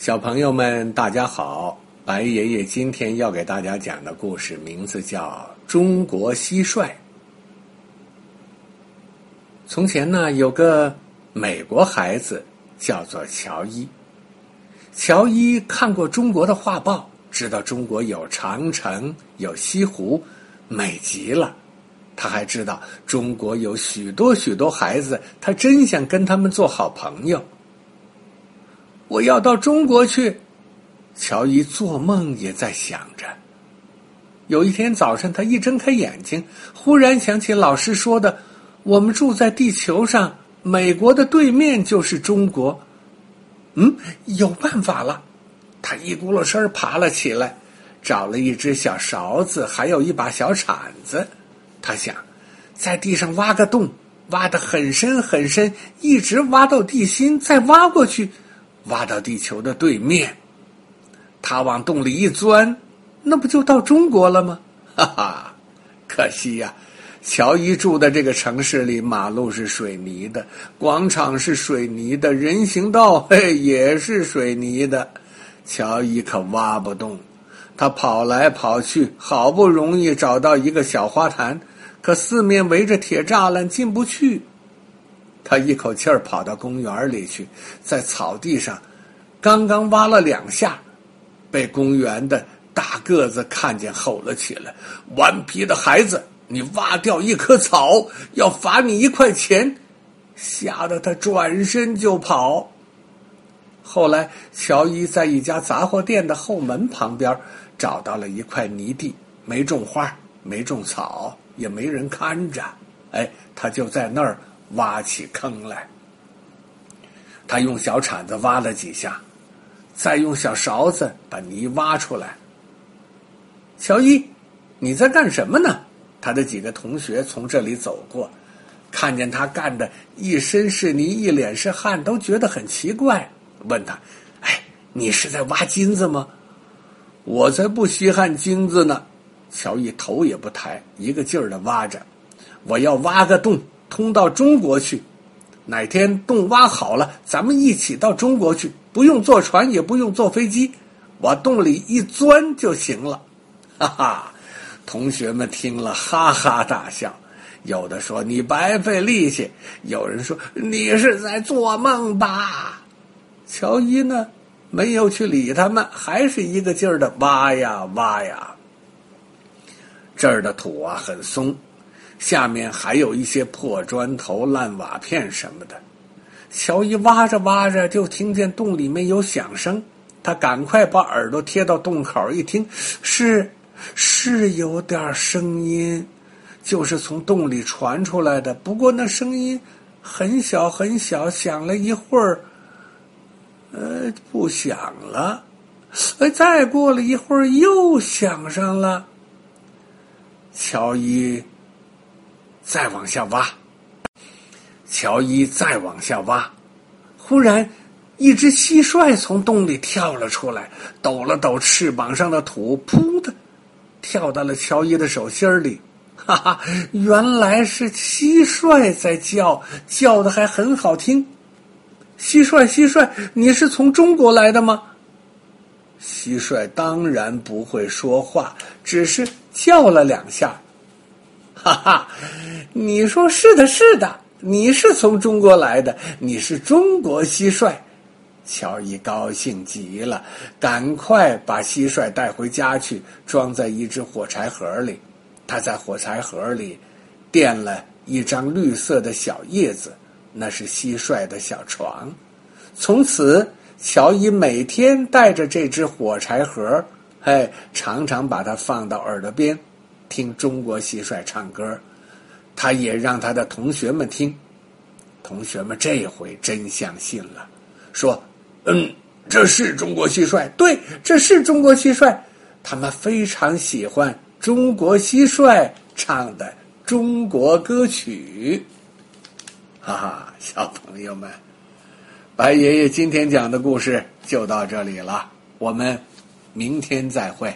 小朋友们，大家好！白爷爷今天要给大家讲的故事名字叫《中国蟋蟀》。从前呢，有个美国孩子叫做乔伊。乔伊看过中国的画报，知道中国有长城、有西湖，美极了。他还知道中国有许多许多孩子，他真想跟他们做好朋友。我要到中国去，乔伊做梦也在想着。有一天早晨，他一睁开眼睛，忽然想起老师说的：“我们住在地球上，美国的对面就是中国。”嗯，有办法了。他一咕噜身爬了起来，找了一只小勺子，还有一把小铲子。他想，在地上挖个洞，挖得很深很深，一直挖到地心，再挖过去。挖到地球的对面，他往洞里一钻，那不就到中国了吗？哈哈，可惜呀，乔伊住的这个城市里，马路是水泥的，广场是水泥的，人行道嘿也是水泥的，乔伊可挖不动。他跑来跑去，好不容易找到一个小花坛，可四面围着铁栅栏，进不去。他一口气儿跑到公园里去，在草地上，刚刚挖了两下，被公园的大个子看见，吼了起来：“顽皮的孩子，你挖掉一棵草，要罚你一块钱！”吓得他转身就跑。后来，乔伊在一家杂货店的后门旁边找到了一块泥地，没种花，没种草，也没人看着，哎，他就在那儿。挖起坑来，他用小铲子挖了几下，再用小勺子把泥挖出来。乔伊，你在干什么呢？他的几个同学从这里走过，看见他干的一身是泥，一脸是汗，都觉得很奇怪，问他：“哎，你是在挖金子吗？”我才不稀罕金子呢！乔伊头也不抬，一个劲儿的挖着。我要挖个洞。通到中国去，哪天洞挖好了，咱们一起到中国去，不用坐船，也不用坐飞机，往洞里一钻就行了。哈哈，同学们听了哈哈大笑，有的说你白费力气，有人说你是在做梦吧。乔伊呢，没有去理他们，还是一个劲儿的挖呀挖呀。这儿的土啊，很松。下面还有一些破砖头、烂瓦片什么的。乔伊挖着挖着，就听见洞里面有响声。他赶快把耳朵贴到洞口一听，是是有点声音，就是从洞里传出来的。不过那声音很小很小，响了一会儿，呃，不响了。哎，再过了一会儿，又响上了。乔伊。再往下挖，乔伊再往下挖，忽然，一只蟋蟀从洞里跳了出来，抖了抖翅膀上的土，噗的，跳到了乔伊的手心里。哈哈，原来是蟋蟀在叫，叫的还很好听。蟋蟀，蟋蟀，你是从中国来的吗？蟋蟀当然不会说话，只是叫了两下。哈哈，你说是的，是的，你是从中国来的，你是中国蟋蟀。乔伊高兴极了，赶快把蟋蟀带回家去，装在一只火柴盒里。他在火柴盒里垫了一张绿色的小叶子，那是蟋蟀的小床。从此，乔伊每天带着这只火柴盒，哎，常常把它放到耳朵边。听中国蟋蟀唱歌，他也让他的同学们听。同学们这回真相信了，说：“嗯，这是中国蟋蟀，对，这是中国蟋蟀。”他们非常喜欢中国蟋蟀唱的中国歌曲。哈哈，小朋友们，白爷爷今天讲的故事就到这里了，我们明天再会。